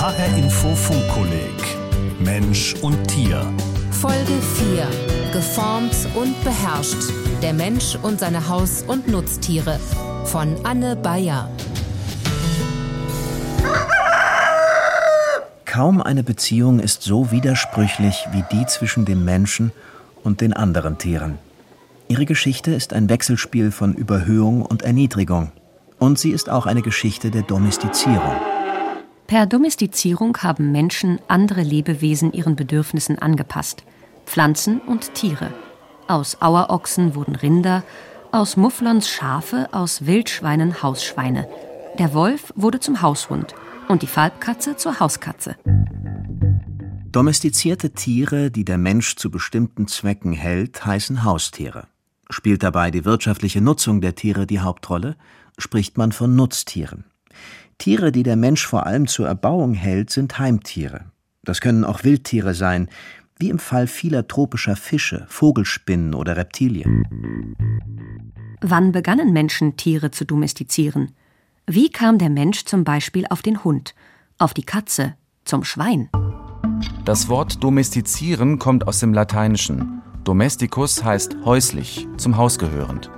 HR Info Funkkolleg Mensch und Tier. Folge 4. Geformt und beherrscht. Der Mensch und seine Haus- und Nutztiere. Von Anne Bayer. Kaum eine Beziehung ist so widersprüchlich wie die zwischen dem Menschen und den anderen Tieren. Ihre Geschichte ist ein Wechselspiel von Überhöhung und Erniedrigung. Und sie ist auch eine Geschichte der Domestizierung. Per Domestizierung haben Menschen andere Lebewesen ihren Bedürfnissen angepasst. Pflanzen und Tiere. Aus Auerochsen wurden Rinder, aus Mufflons Schafe, aus Wildschweinen Hausschweine. Der Wolf wurde zum Haushund und die Falbkatze zur Hauskatze. Domestizierte Tiere, die der Mensch zu bestimmten Zwecken hält, heißen Haustiere. Spielt dabei die wirtschaftliche Nutzung der Tiere die Hauptrolle, spricht man von Nutztieren. Tiere, die der Mensch vor allem zur Erbauung hält, sind Heimtiere. Das können auch Wildtiere sein, wie im Fall vieler tropischer Fische, Vogelspinnen oder Reptilien. Wann begannen Menschen, Tiere zu domestizieren? Wie kam der Mensch zum Beispiel auf den Hund, auf die Katze, zum Schwein? Das Wort domestizieren kommt aus dem Lateinischen. Domesticus heißt häuslich, zum Haus gehörend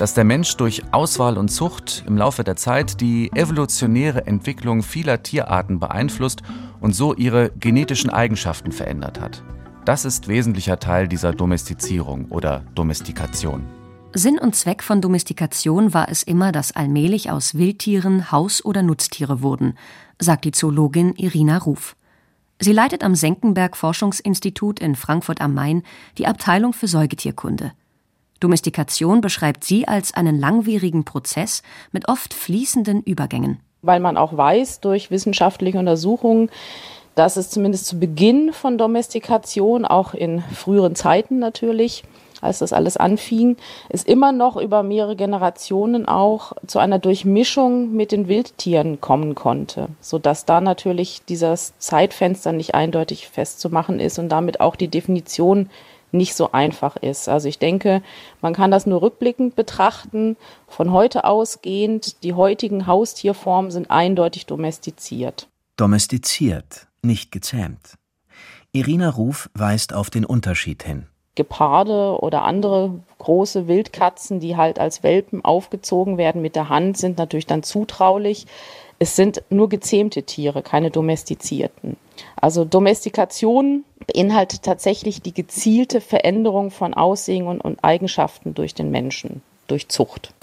dass der Mensch durch Auswahl und Zucht im Laufe der Zeit die evolutionäre Entwicklung vieler Tierarten beeinflusst und so ihre genetischen Eigenschaften verändert hat. Das ist wesentlicher Teil dieser Domestizierung oder Domestikation. Sinn und Zweck von Domestikation war es immer, dass allmählich aus Wildtieren Haus- oder Nutztiere wurden, sagt die Zoologin Irina Ruf. Sie leitet am Senckenberg Forschungsinstitut in Frankfurt am Main die Abteilung für Säugetierkunde. Domestikation beschreibt sie als einen langwierigen Prozess mit oft fließenden Übergängen. Weil man auch weiß durch wissenschaftliche Untersuchungen, dass es zumindest zu Beginn von Domestikation, auch in früheren Zeiten natürlich, als das alles anfing, es immer noch über mehrere Generationen auch zu einer Durchmischung mit den Wildtieren kommen konnte, sodass da natürlich dieses Zeitfenster nicht eindeutig festzumachen ist und damit auch die Definition nicht so einfach ist. Also ich denke, man kann das nur rückblickend betrachten. Von heute ausgehend, die heutigen Haustierformen sind eindeutig domestiziert. Domestiziert, nicht gezähmt. Irina Ruf weist auf den Unterschied hin. Geparde oder andere große Wildkatzen, die halt als Welpen aufgezogen werden mit der Hand, sind natürlich dann zutraulich. Es sind nur gezähmte Tiere, keine domestizierten. Also Domestikation beinhaltet tatsächlich die gezielte Veränderung von Aussehen und, Eigenschaften durch den Menschen, durch Zucht.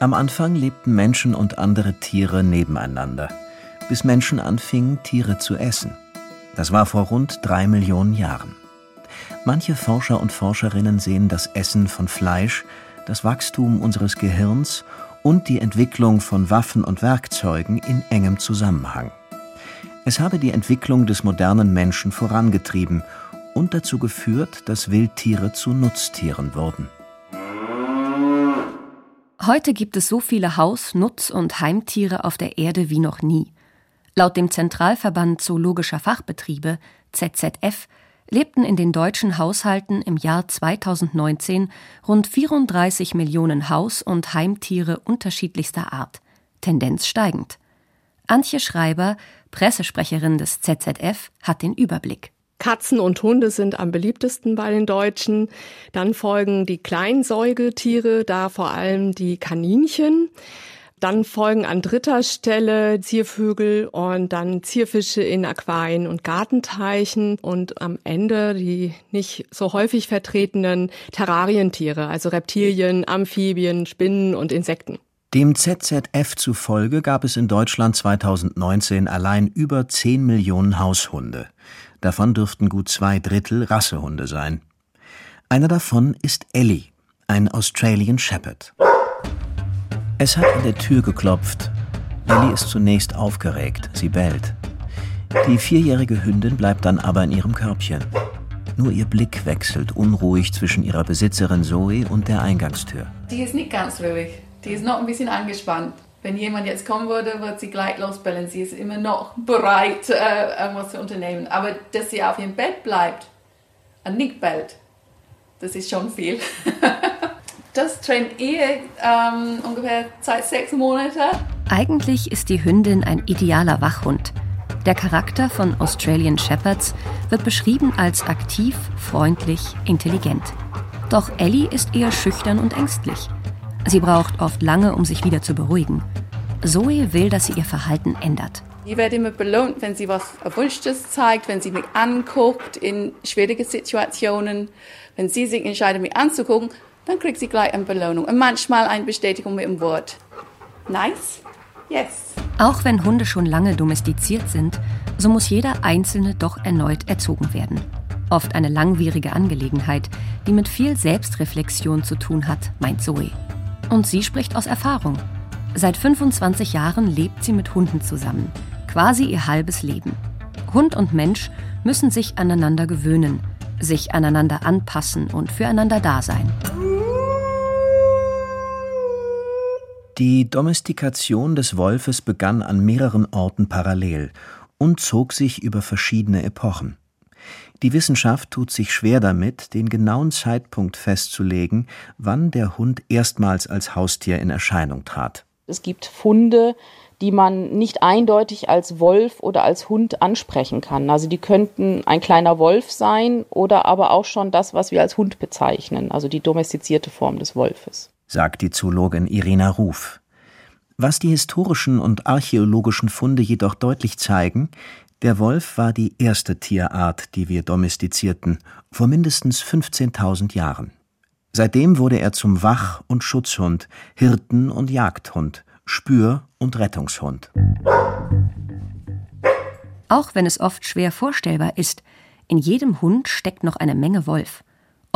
Am Anfang lebten Menschen und andere Tiere nebeneinander, bis Menschen anfingen, Tiere zu essen. Das war vor rund drei Millionen Jahren. Manche Forscher und Forscherinnen sehen das Essen von Fleisch, das Wachstum unseres Gehirns und die Entwicklung von Waffen und Werkzeugen in engem Zusammenhang. Es habe die Entwicklung des modernen Menschen vorangetrieben und dazu geführt, dass Wildtiere zu Nutztieren wurden. Heute gibt es so viele Haus-, Nutz- und Heimtiere auf der Erde wie noch nie. Laut dem Zentralverband Zoologischer Fachbetriebe ZZF lebten in den deutschen Haushalten im Jahr 2019 rund 34 Millionen Haus- und Heimtiere unterschiedlichster Art, Tendenz steigend. Antje Schreiber, Pressesprecherin des ZZF, hat den Überblick. Katzen und Hunde sind am beliebtesten bei den Deutschen. Dann folgen die Kleinsäugetiere, da vor allem die Kaninchen. Dann folgen an dritter Stelle Ziervögel und dann Zierfische in Aquarien und Gartenteichen und am Ende die nicht so häufig vertretenen Terrarientiere, also Reptilien, Amphibien, Spinnen und Insekten. Dem ZZF zufolge gab es in Deutschland 2019 allein über 10 Millionen Haushunde. Davon dürften gut zwei Drittel Rassehunde sein. Einer davon ist Ellie, ein Australian Shepherd. Es hat an der Tür geklopft. Ellie ist zunächst aufgeregt, sie bellt. Die vierjährige Hündin bleibt dann aber in ihrem Körbchen. Nur ihr Blick wechselt unruhig zwischen ihrer Besitzerin Zoe und der Eingangstür. Die ist nicht ganz ruhig. Die ist noch ein bisschen angespannt. Wenn jemand jetzt kommen würde, wird sie gleich losbellen. Sie ist immer noch bereit, äh, irgendwas zu unternehmen. Aber dass sie auf ihrem Bett bleibt und nicht bellt, das ist schon viel. das trennt ihr ähm, ungefähr seit sechs Monaten. Eigentlich ist die Hündin ein idealer Wachhund. Der Charakter von Australian Shepherds wird beschrieben als aktiv, freundlich, intelligent. Doch Ellie ist eher schüchtern und ängstlich. Sie braucht oft lange, um sich wieder zu beruhigen. Zoe will, dass sie ihr Verhalten ändert. Ich werde immer belohnt, wenn sie was Erwünschtes zeigt, wenn sie mich anguckt in schwierigen Situationen. Wenn sie sich entscheidet, mich anzugucken, dann kriegt sie gleich eine Belohnung. Und manchmal eine Bestätigung mit dem Wort. Nice? Yes. Auch wenn Hunde schon lange domestiziert sind, so muss jeder Einzelne doch erneut erzogen werden. Oft eine langwierige Angelegenheit, die mit viel Selbstreflexion zu tun hat, meint Zoe. Und sie spricht aus Erfahrung. Seit 25 Jahren lebt sie mit Hunden zusammen, quasi ihr halbes Leben. Hund und Mensch müssen sich aneinander gewöhnen, sich aneinander anpassen und füreinander da sein. Die Domestikation des Wolfes begann an mehreren Orten parallel und zog sich über verschiedene Epochen. Die Wissenschaft tut sich schwer damit, den genauen Zeitpunkt festzulegen, wann der Hund erstmals als Haustier in Erscheinung trat. Es gibt Funde, die man nicht eindeutig als Wolf oder als Hund ansprechen kann. Also die könnten ein kleiner Wolf sein oder aber auch schon das, was wir als Hund bezeichnen, also die domestizierte Form des Wolfes sagt die Zoologin Irina Ruf. Was die historischen und archäologischen Funde jedoch deutlich zeigen, der Wolf war die erste Tierart, die wir domestizierten, vor mindestens 15.000 Jahren. Seitdem wurde er zum Wach- und Schutzhund, Hirten- und Jagdhund, Spür- und Rettungshund. Auch wenn es oft schwer vorstellbar ist, in jedem Hund steckt noch eine Menge Wolf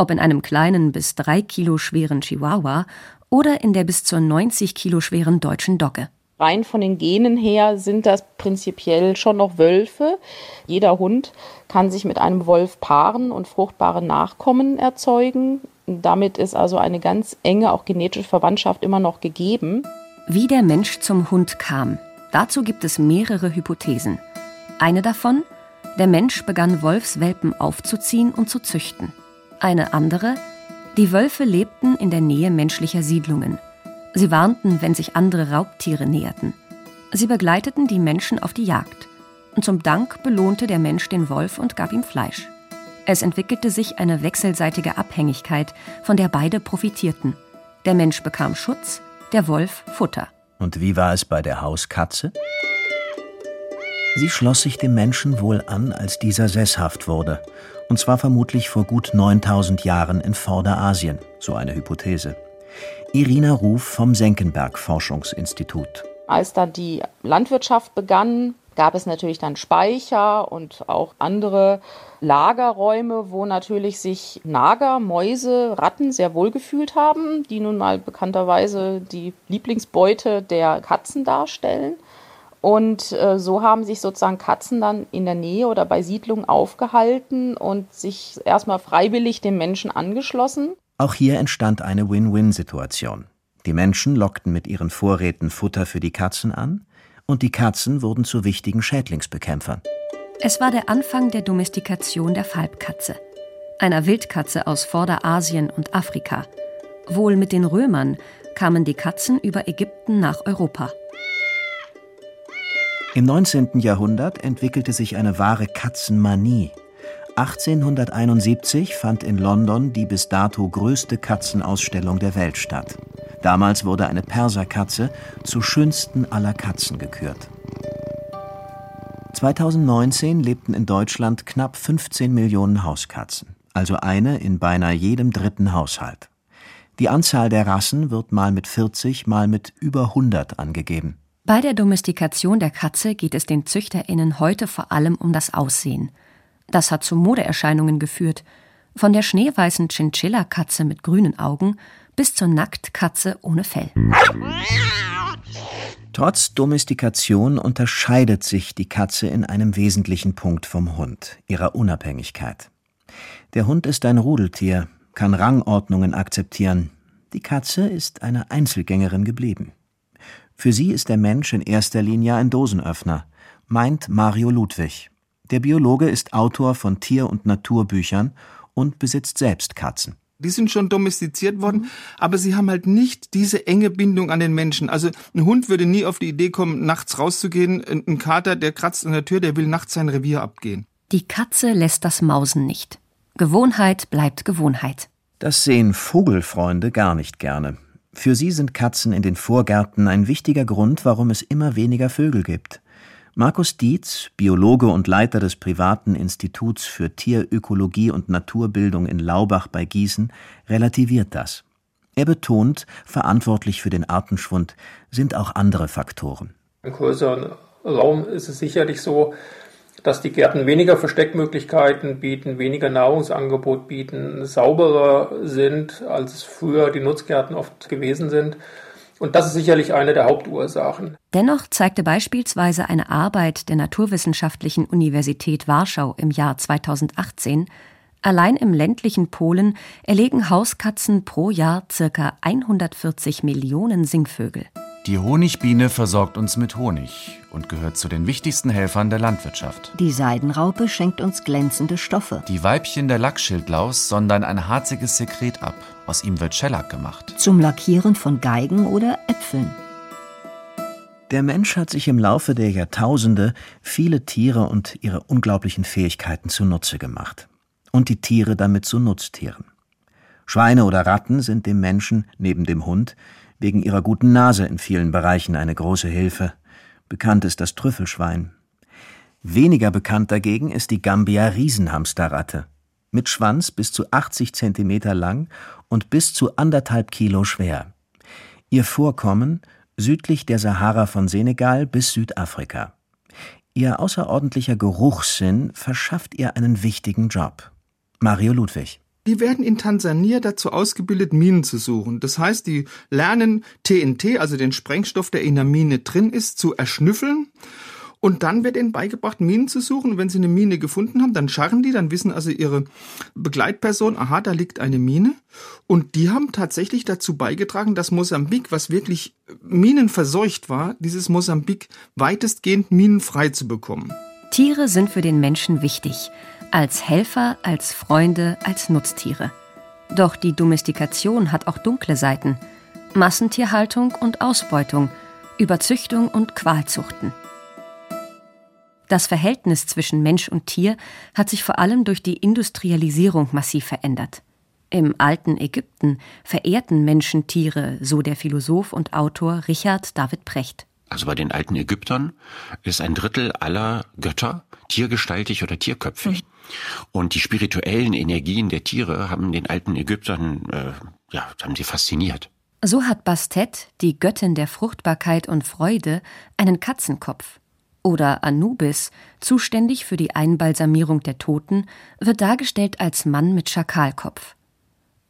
ob in einem kleinen bis drei Kilo schweren Chihuahua oder in der bis zu 90 Kilo schweren deutschen Dogge. Rein von den Genen her sind das prinzipiell schon noch Wölfe. Jeder Hund kann sich mit einem Wolf paaren und fruchtbare Nachkommen erzeugen. Damit ist also eine ganz enge, auch genetische Verwandtschaft immer noch gegeben. Wie der Mensch zum Hund kam, dazu gibt es mehrere Hypothesen. Eine davon, der Mensch begann Wolfswelpen aufzuziehen und zu züchten. Eine andere, die Wölfe lebten in der Nähe menschlicher Siedlungen. Sie warnten, wenn sich andere Raubtiere näherten. Sie begleiteten die Menschen auf die Jagd. Und zum Dank belohnte der Mensch den Wolf und gab ihm Fleisch. Es entwickelte sich eine wechselseitige Abhängigkeit, von der beide profitierten. Der Mensch bekam Schutz, der Wolf Futter. Und wie war es bei der Hauskatze? Sie schloss sich dem Menschen wohl an, als dieser sesshaft wurde, und zwar vermutlich vor gut 9000 Jahren in Vorderasien, so eine Hypothese. Irina Ruf vom Senckenberg Forschungsinstitut. Als dann die Landwirtschaft begann, gab es natürlich dann Speicher und auch andere Lagerräume, wo natürlich sich Nager, Mäuse, Ratten sehr wohl gefühlt haben, die nun mal bekannterweise die Lieblingsbeute der Katzen darstellen. Und äh, so haben sich sozusagen Katzen dann in der Nähe oder bei Siedlungen aufgehalten und sich erstmal freiwillig dem Menschen angeschlossen. Auch hier entstand eine Win-Win-Situation. Die Menschen lockten mit ihren Vorräten Futter für die Katzen an und die Katzen wurden zu wichtigen Schädlingsbekämpfern. Es war der Anfang der Domestikation der Falbkatze, einer Wildkatze aus Vorderasien und Afrika. Wohl mit den Römern kamen die Katzen über Ägypten nach Europa. Im 19. Jahrhundert entwickelte sich eine wahre Katzenmanie. 1871 fand in London die bis dato größte Katzenausstellung der Welt statt. Damals wurde eine Perserkatze zur schönsten aller Katzen gekürt. 2019 lebten in Deutschland knapp 15 Millionen Hauskatzen, also eine in beinahe jedem dritten Haushalt. Die Anzahl der Rassen wird mal mit 40, mal mit über 100 angegeben. Bei der Domestikation der Katze geht es den ZüchterInnen heute vor allem um das Aussehen. Das hat zu Modeerscheinungen geführt. Von der schneeweißen Chinchilla-Katze mit grünen Augen bis zur Nacktkatze ohne Fell. Trotz Domestikation unterscheidet sich die Katze in einem wesentlichen Punkt vom Hund, ihrer Unabhängigkeit. Der Hund ist ein Rudeltier, kann Rangordnungen akzeptieren. Die Katze ist eine Einzelgängerin geblieben. Für sie ist der Mensch in erster Linie ein Dosenöffner, meint Mario Ludwig. Der Biologe ist Autor von Tier- und Naturbüchern und besitzt selbst Katzen. Die sind schon domestiziert worden, aber sie haben halt nicht diese enge Bindung an den Menschen. Also ein Hund würde nie auf die Idee kommen, nachts rauszugehen. Ein Kater, der kratzt an der Tür, der will nachts sein Revier abgehen. Die Katze lässt das Mausen nicht. Gewohnheit bleibt Gewohnheit. Das sehen Vogelfreunde gar nicht gerne. Für sie sind Katzen in den Vorgärten ein wichtiger Grund, warum es immer weniger Vögel gibt. Markus Dietz, Biologe und Leiter des privaten Instituts für Tierökologie und Naturbildung in Laubach bei Gießen, relativiert das. Er betont, verantwortlich für den Artenschwund sind auch andere Faktoren. Im größeren Raum ist es sicherlich so, dass die Gärten weniger Versteckmöglichkeiten bieten, weniger Nahrungsangebot bieten, sauberer sind, als es früher die Nutzgärten oft gewesen sind. Und das ist sicherlich eine der Hauptursachen. Dennoch zeigte beispielsweise eine Arbeit der Naturwissenschaftlichen Universität Warschau im Jahr 2018, allein im ländlichen Polen erlegen Hauskatzen pro Jahr ca. 140 Millionen Singvögel. Die Honigbiene versorgt uns mit Honig und gehört zu den wichtigsten Helfern der Landwirtschaft. Die Seidenraupe schenkt uns glänzende Stoffe. Die Weibchen der Lackschildlaus sondern ein harziges Sekret ab. Aus ihm wird Schellack gemacht. Zum Lackieren von Geigen oder Äpfeln. Der Mensch hat sich im Laufe der Jahrtausende viele Tiere und ihre unglaublichen Fähigkeiten zunutze gemacht. Und die Tiere damit zu Nutztieren. Schweine oder Ratten sind dem Menschen, neben dem Hund, wegen ihrer guten Nase in vielen Bereichen eine große Hilfe. Bekannt ist das Trüffelschwein. Weniger bekannt dagegen ist die Gambia Riesenhamsterratte. Mit Schwanz bis zu 80 Zentimeter lang und bis zu anderthalb Kilo schwer. Ihr Vorkommen südlich der Sahara von Senegal bis Südafrika. Ihr außerordentlicher Geruchssinn verschafft ihr einen wichtigen Job. Mario Ludwig die werden in Tansania dazu ausgebildet, Minen zu suchen. Das heißt, die lernen TNT, also den Sprengstoff, der in der Mine drin ist, zu erschnüffeln. Und dann wird ihnen beigebracht, Minen zu suchen. Und wenn sie eine Mine gefunden haben, dann scharren die, dann wissen also ihre Begleitperson, aha, da liegt eine Mine. Und die haben tatsächlich dazu beigetragen, dass Mosambik, was wirklich minenverseucht war, dieses Mosambik weitestgehend minenfrei zu bekommen. Tiere sind für den Menschen wichtig als Helfer, als Freunde, als Nutztiere. Doch die Domestikation hat auch dunkle Seiten. Massentierhaltung und Ausbeutung, Überzüchtung und Qualzuchten. Das Verhältnis zwischen Mensch und Tier hat sich vor allem durch die Industrialisierung massiv verändert. Im alten Ägypten verehrten Menschen Tiere, so der Philosoph und Autor Richard David Precht. Also bei den alten Ägyptern ist ein Drittel aller Götter tiergestaltig oder tierköpfig. Mhm. Und die spirituellen Energien der Tiere haben den alten Ägyptern, äh, ja, haben sie fasziniert. So hat Bastet, die Göttin der Fruchtbarkeit und Freude, einen Katzenkopf. Oder Anubis, zuständig für die Einbalsamierung der Toten, wird dargestellt als Mann mit Schakalkopf.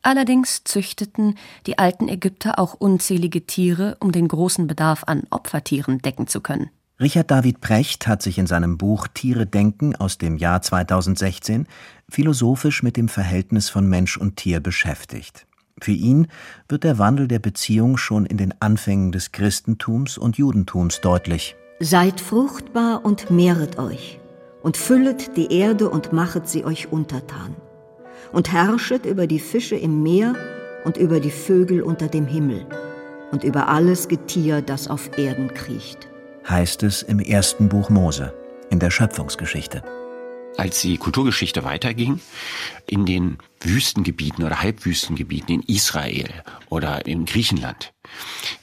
Allerdings züchteten die alten Ägypter auch unzählige Tiere, um den großen Bedarf an Opfertieren decken zu können. Richard David Precht hat sich in seinem Buch Tiere denken aus dem Jahr 2016 philosophisch mit dem Verhältnis von Mensch und Tier beschäftigt. Für ihn wird der Wandel der Beziehung schon in den Anfängen des Christentums und Judentums deutlich. Seid fruchtbar und mehret euch und füllet die Erde und machet sie euch untertan und herrschet über die Fische im Meer und über die Vögel unter dem Himmel und über alles Getier, das auf Erden kriecht heißt es im ersten Buch Mose, in der Schöpfungsgeschichte. Als die Kulturgeschichte weiterging, in den Wüstengebieten oder Halbwüstengebieten in Israel oder in Griechenland,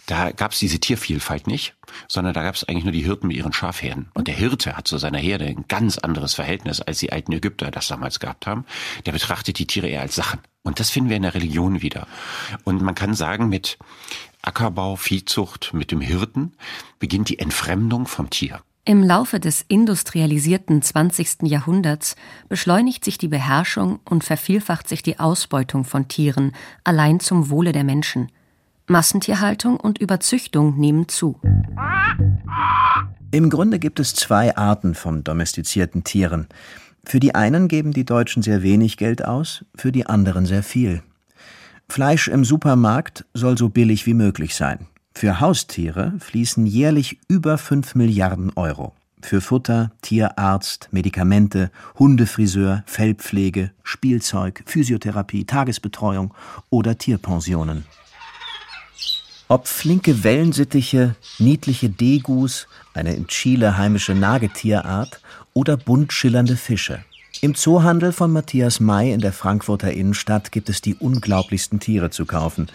da gab es diese Tiervielfalt nicht, sondern da gab es eigentlich nur die Hirten mit ihren Schafherden. Und der Hirte hat zu seiner Herde ein ganz anderes Verhältnis, als die alten Ägypter das damals gehabt haben. Der betrachtet die Tiere eher als Sachen. Und das finden wir in der Religion wieder. Und man kann sagen, mit Ackerbau, Viehzucht, mit dem Hirten beginnt die Entfremdung vom Tier. Im Laufe des industrialisierten 20. Jahrhunderts beschleunigt sich die Beherrschung und vervielfacht sich die Ausbeutung von Tieren allein zum Wohle der Menschen. Massentierhaltung und Überzüchtung nehmen zu. Im Grunde gibt es zwei Arten von domestizierten Tieren. Für die einen geben die Deutschen sehr wenig Geld aus, für die anderen sehr viel. Fleisch im Supermarkt soll so billig wie möglich sein. Für Haustiere fließen jährlich über 5 Milliarden Euro. Für Futter, Tierarzt, Medikamente, Hundefriseur, Fellpflege, Spielzeug, Physiotherapie, Tagesbetreuung oder Tierpensionen. Ob flinke Wellensittiche, niedliche Degus, eine in Chile heimische Nagetierart oder bunt schillernde Fische. Im Zoohandel von Matthias May in der Frankfurter Innenstadt gibt es die unglaublichsten Tiere zu kaufen.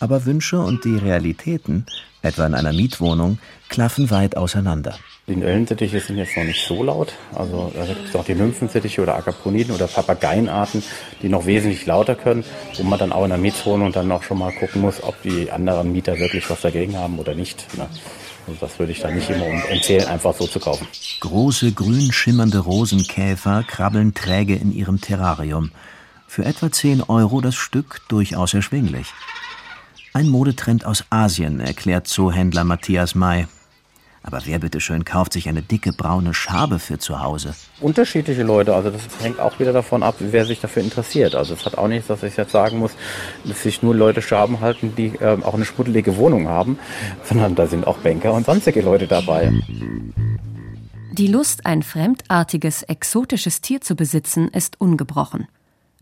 Aber Wünsche und die Realitäten, etwa in einer Mietwohnung, klaffen weit auseinander. Die Ellensittiche sind jetzt noch nicht so laut. Also da gibt es auch die Nymphensittiche oder Agaponiden oder Papageienarten, die noch wesentlich lauter können, wo man dann auch in der Mietwohnung dann auch schon mal gucken muss, ob die anderen Mieter wirklich was dagegen haben oder nicht. Ne? Also das würde ich dann nicht immer empfehlen, einfach so zu kaufen. Große grün schimmernde Rosenkäfer krabbeln träge in ihrem Terrarium. Für etwa 10 Euro das Stück durchaus erschwinglich. Ein Modetrend aus Asien, erklärt Zoohändler Matthias May. Aber wer bitteschön kauft sich eine dicke braune Schabe für zu Hause? Unterschiedliche Leute, also das hängt auch wieder davon ab, wer sich dafür interessiert. Also es hat auch nichts, dass ich jetzt sagen muss, dass sich nur Leute Schaben halten, die äh, auch eine schmuddelige Wohnung haben, sondern da sind auch Banker und sonstige Leute dabei. Die Lust, ein fremdartiges, exotisches Tier zu besitzen, ist ungebrochen.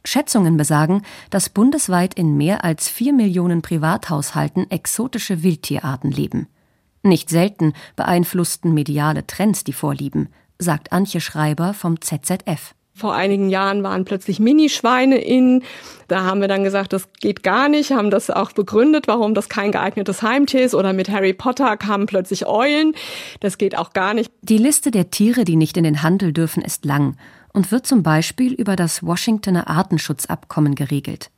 Schätzungen besagen, dass bundesweit in mehr als vier Millionen Privathaushalten exotische Wildtierarten leben. Nicht selten beeinflussten mediale Trends die Vorlieben, sagt Antje Schreiber vom ZZF. Vor einigen Jahren waren plötzlich Minischweine in. Da haben wir dann gesagt, das geht gar nicht, haben das auch begründet, warum das kein geeignetes Heimtier ist. Oder mit Harry Potter kamen plötzlich Eulen. Das geht auch gar nicht. Die Liste der Tiere, die nicht in den Handel dürfen, ist lang und wird zum Beispiel über das Washingtoner Artenschutzabkommen geregelt.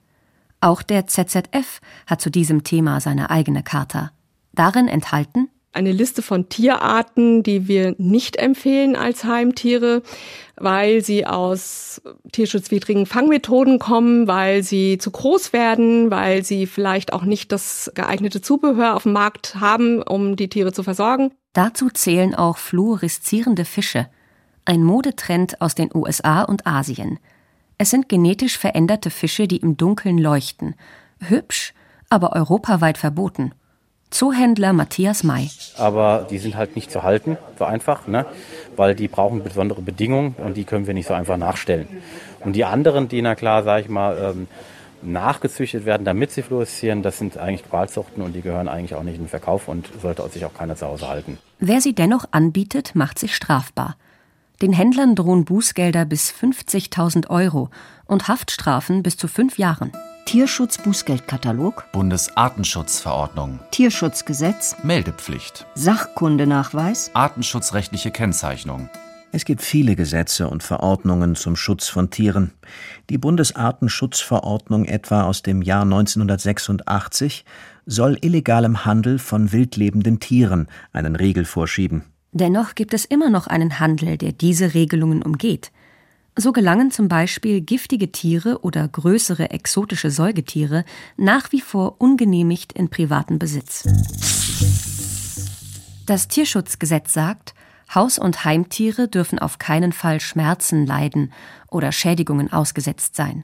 Auch der ZZF hat zu diesem Thema seine eigene Charta. Darin enthalten eine Liste von Tierarten, die wir nicht empfehlen als Heimtiere, weil sie aus tierschutzwidrigen Fangmethoden kommen, weil sie zu groß werden, weil sie vielleicht auch nicht das geeignete Zubehör auf dem Markt haben, um die Tiere zu versorgen. Dazu zählen auch fluoreszierende Fische, ein Modetrend aus den USA und Asien. Es sind genetisch veränderte Fische, die im Dunkeln leuchten. Hübsch, aber europaweit verboten. Zoohändler Matthias May. Aber die sind halt nicht zu halten, so einfach, ne? weil die brauchen besondere Bedingungen und die können wir nicht so einfach nachstellen. Und die anderen, die, na klar, sage ich mal, ähm, nachgezüchtet werden, damit sie fluoreszieren, das sind eigentlich Qualzuchten und die gehören eigentlich auch nicht in den Verkauf und sollte sich auch keiner zu Hause halten. Wer sie dennoch anbietet, macht sich strafbar. Den Händlern drohen Bußgelder bis 50.000 Euro und Haftstrafen bis zu fünf Jahren. Tierschutzbußgeldkatalog, Bundesartenschutzverordnung, Tierschutzgesetz, Meldepflicht, Sachkundenachweis, artenschutzrechtliche Kennzeichnung. Es gibt viele Gesetze und Verordnungen zum Schutz von Tieren. Die Bundesartenschutzverordnung etwa aus dem Jahr 1986 soll illegalem Handel von wildlebenden Tieren einen Riegel vorschieben. Dennoch gibt es immer noch einen Handel, der diese Regelungen umgeht. So gelangen zum Beispiel giftige Tiere oder größere exotische Säugetiere nach wie vor ungenehmigt in privaten Besitz. Das Tierschutzgesetz sagt, Haus- und Heimtiere dürfen auf keinen Fall Schmerzen leiden oder Schädigungen ausgesetzt sein.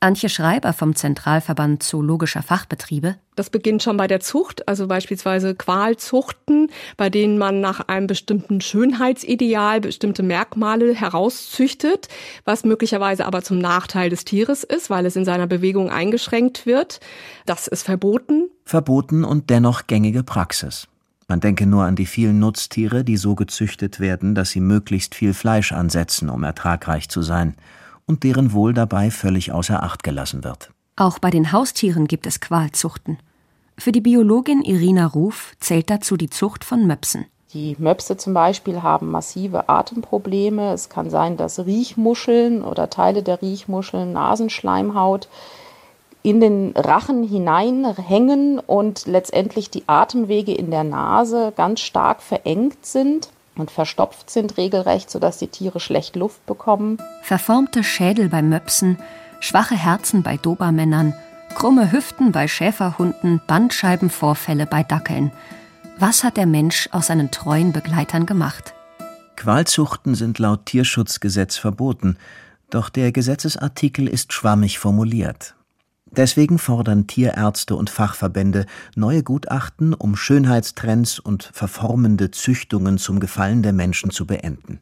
Antje Schreiber vom Zentralverband Zoologischer Fachbetriebe. Das beginnt schon bei der Zucht, also beispielsweise Qualzuchten, bei denen man nach einem bestimmten Schönheitsideal bestimmte Merkmale herauszüchtet, was möglicherweise aber zum Nachteil des Tieres ist, weil es in seiner Bewegung eingeschränkt wird. Das ist verboten. Verboten und dennoch gängige Praxis. Man denke nur an die vielen Nutztiere, die so gezüchtet werden, dass sie möglichst viel Fleisch ansetzen, um ertragreich zu sein und deren Wohl dabei völlig außer Acht gelassen wird. Auch bei den Haustieren gibt es Qualzuchten. Für die Biologin Irina Ruf zählt dazu die Zucht von Möpsen. Die Möpse zum Beispiel haben massive Atemprobleme. Es kann sein, dass Riechmuscheln oder Teile der Riechmuscheln, Nasenschleimhaut in den Rachen hineinhängen und letztendlich die Atemwege in der Nase ganz stark verengt sind und verstopft sind regelrecht, sodass die Tiere schlecht Luft bekommen. Verformte Schädel bei Möpsen, schwache Herzen bei Dobermännern, krumme Hüften bei Schäferhunden, Bandscheibenvorfälle bei Dackeln. Was hat der Mensch aus seinen treuen Begleitern gemacht? Qualzuchten sind laut Tierschutzgesetz verboten, doch der Gesetzesartikel ist schwammig formuliert. Deswegen fordern Tierärzte und Fachverbände neue Gutachten, um Schönheitstrends und verformende Züchtungen zum Gefallen der Menschen zu beenden.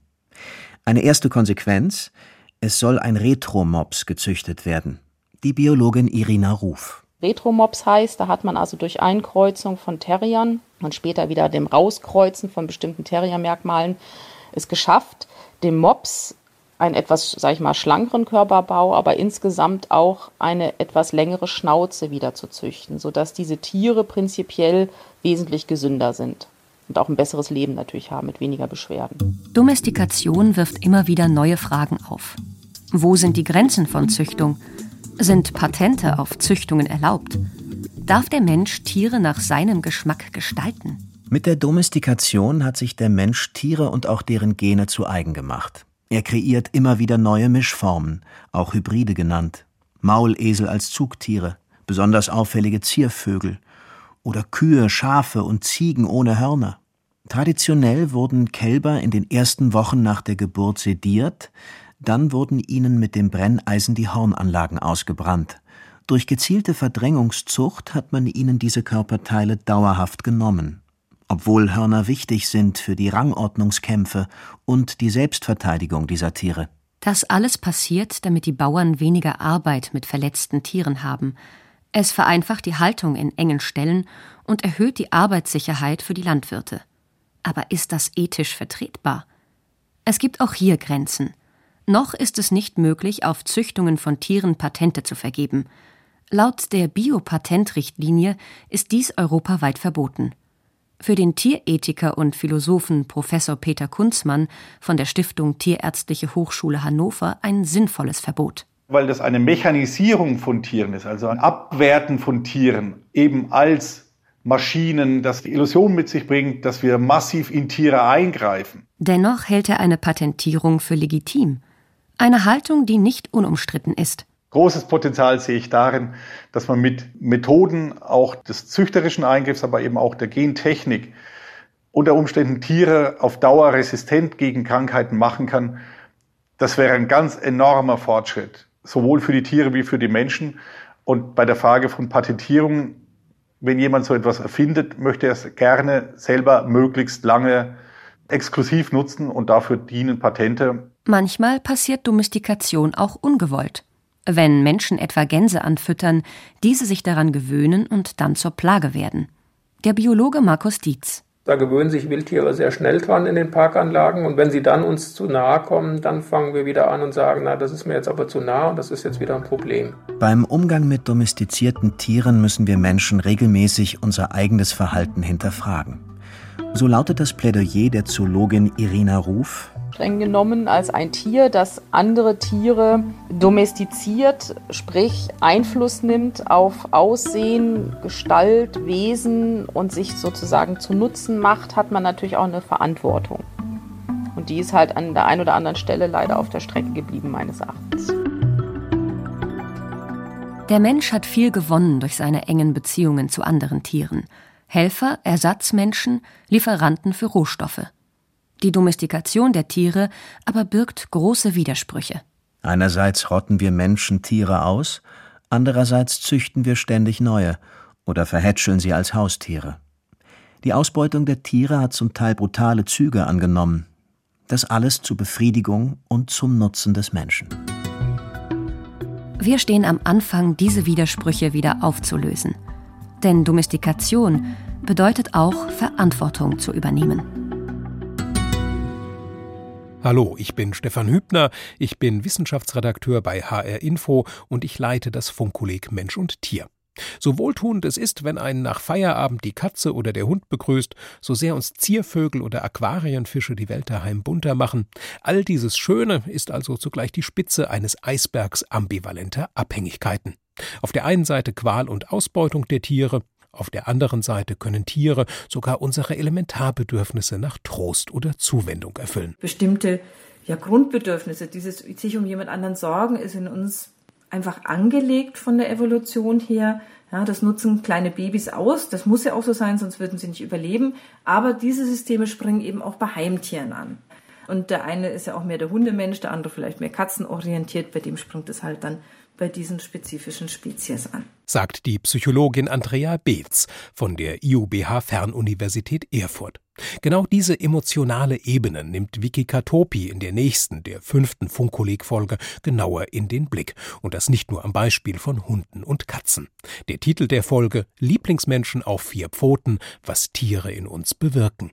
Eine erste Konsequenz es soll ein Retromops gezüchtet werden. Die Biologin Irina Ruf. Retromops heißt, da hat man also durch Einkreuzung von Terriern und später wieder dem Rauskreuzen von bestimmten Terriermerkmalen es geschafft, dem Mops einen etwas, sag ich mal, schlankeren Körperbau, aber insgesamt auch eine etwas längere Schnauze wieder zu züchten, sodass diese Tiere prinzipiell wesentlich gesünder sind und auch ein besseres Leben natürlich haben mit weniger Beschwerden. Domestikation wirft immer wieder neue Fragen auf. Wo sind die Grenzen von Züchtung? Sind Patente auf Züchtungen erlaubt? Darf der Mensch Tiere nach seinem Geschmack gestalten? Mit der Domestikation hat sich der Mensch Tiere und auch deren Gene zu eigen gemacht. Er kreiert immer wieder neue Mischformen, auch Hybride genannt. Maulesel als Zugtiere, besonders auffällige Ziervögel oder Kühe, Schafe und Ziegen ohne Hörner. Traditionell wurden Kälber in den ersten Wochen nach der Geburt sediert, dann wurden ihnen mit dem Brenneisen die Hornanlagen ausgebrannt. Durch gezielte Verdrängungszucht hat man ihnen diese Körperteile dauerhaft genommen. Obwohl Hörner wichtig sind für die Rangordnungskämpfe und die Selbstverteidigung dieser Tiere. Das alles passiert, damit die Bauern weniger Arbeit mit verletzten Tieren haben. Es vereinfacht die Haltung in engen Ställen und erhöht die Arbeitssicherheit für die Landwirte. Aber ist das ethisch vertretbar? Es gibt auch hier Grenzen. Noch ist es nicht möglich, auf Züchtungen von Tieren Patente zu vergeben. Laut der Biopatentrichtlinie ist dies europaweit verboten. Für den Tierethiker und Philosophen Professor Peter Kunzmann von der Stiftung Tierärztliche Hochschule Hannover ein sinnvolles Verbot. Weil das eine Mechanisierung von Tieren ist, also ein Abwerten von Tieren eben als Maschinen, das die Illusion mit sich bringt, dass wir massiv in Tiere eingreifen. Dennoch hält er eine Patentierung für legitim. Eine Haltung, die nicht unumstritten ist. Großes Potenzial sehe ich darin, dass man mit Methoden auch des züchterischen Eingriffs, aber eben auch der Gentechnik unter Umständen Tiere auf Dauer resistent gegen Krankheiten machen kann. Das wäre ein ganz enormer Fortschritt, sowohl für die Tiere wie für die Menschen. Und bei der Frage von Patentierung, wenn jemand so etwas erfindet, möchte er es gerne selber möglichst lange exklusiv nutzen und dafür dienen Patente. Manchmal passiert Domestikation auch ungewollt. Wenn Menschen etwa Gänse anfüttern, diese sich daran gewöhnen und dann zur Plage werden. Der Biologe Markus Dietz. Da gewöhnen sich Wildtiere sehr schnell dran in den Parkanlagen und wenn sie dann uns zu nahe kommen, dann fangen wir wieder an und sagen, na, das ist mir jetzt aber zu nah und das ist jetzt wieder ein Problem. Beim Umgang mit domestizierten Tieren müssen wir Menschen regelmäßig unser eigenes Verhalten hinterfragen. So lautet das Plädoyer der Zoologin Irina Ruf, streng genommen als ein Tier, das andere Tiere domestiziert, sprich Einfluss nimmt auf Aussehen, Gestalt, Wesen und sich sozusagen zu Nutzen macht, hat man natürlich auch eine Verantwortung. Und die ist halt an der einen oder anderen Stelle leider auf der Strecke geblieben, meines Erachtens. Der Mensch hat viel gewonnen durch seine engen Beziehungen zu anderen Tieren. Helfer, Ersatzmenschen, Lieferanten für Rohstoffe. Die Domestikation der Tiere aber birgt große Widersprüche. Einerseits rotten wir Menschen Tiere aus, andererseits züchten wir ständig neue oder verhätscheln sie als Haustiere. Die Ausbeutung der Tiere hat zum Teil brutale Züge angenommen. Das alles zur Befriedigung und zum Nutzen des Menschen. Wir stehen am Anfang, diese Widersprüche wieder aufzulösen. Denn Domestikation bedeutet auch, Verantwortung zu übernehmen. Hallo, ich bin Stefan Hübner, ich bin Wissenschaftsredakteur bei HR Info und ich leite das Funkkolleg Mensch und Tier. So wohltuend es ist, wenn einen nach Feierabend die Katze oder der Hund begrüßt, so sehr uns Ziervögel oder Aquarienfische die Welt daheim bunter machen, all dieses Schöne ist also zugleich die Spitze eines Eisbergs ambivalenter Abhängigkeiten. Auf der einen Seite Qual und Ausbeutung der Tiere, auf der anderen Seite können Tiere sogar unsere Elementarbedürfnisse nach Trost oder Zuwendung erfüllen. Bestimmte ja, Grundbedürfnisse, dieses sich um jemand anderen sorgen, ist in uns einfach angelegt von der Evolution her. Ja, das nutzen kleine Babys aus. Das muss ja auch so sein, sonst würden sie nicht überleben. Aber diese Systeme springen eben auch bei Heimtieren an. Und der eine ist ja auch mehr der Hundemensch, der andere vielleicht mehr katzenorientiert. Bei dem springt es halt dann bei diesen spezifischen Spezies an. Sagt die Psychologin Andrea Beetz von der IUBH Fernuniversität Erfurt. Genau diese emotionale Ebene nimmt Vicky Topi in der nächsten, der fünften Funkkolleg-Folge genauer in den Blick. Und das nicht nur am Beispiel von Hunden und Katzen. Der Titel der Folge Lieblingsmenschen auf vier Pfoten, was Tiere in uns bewirken.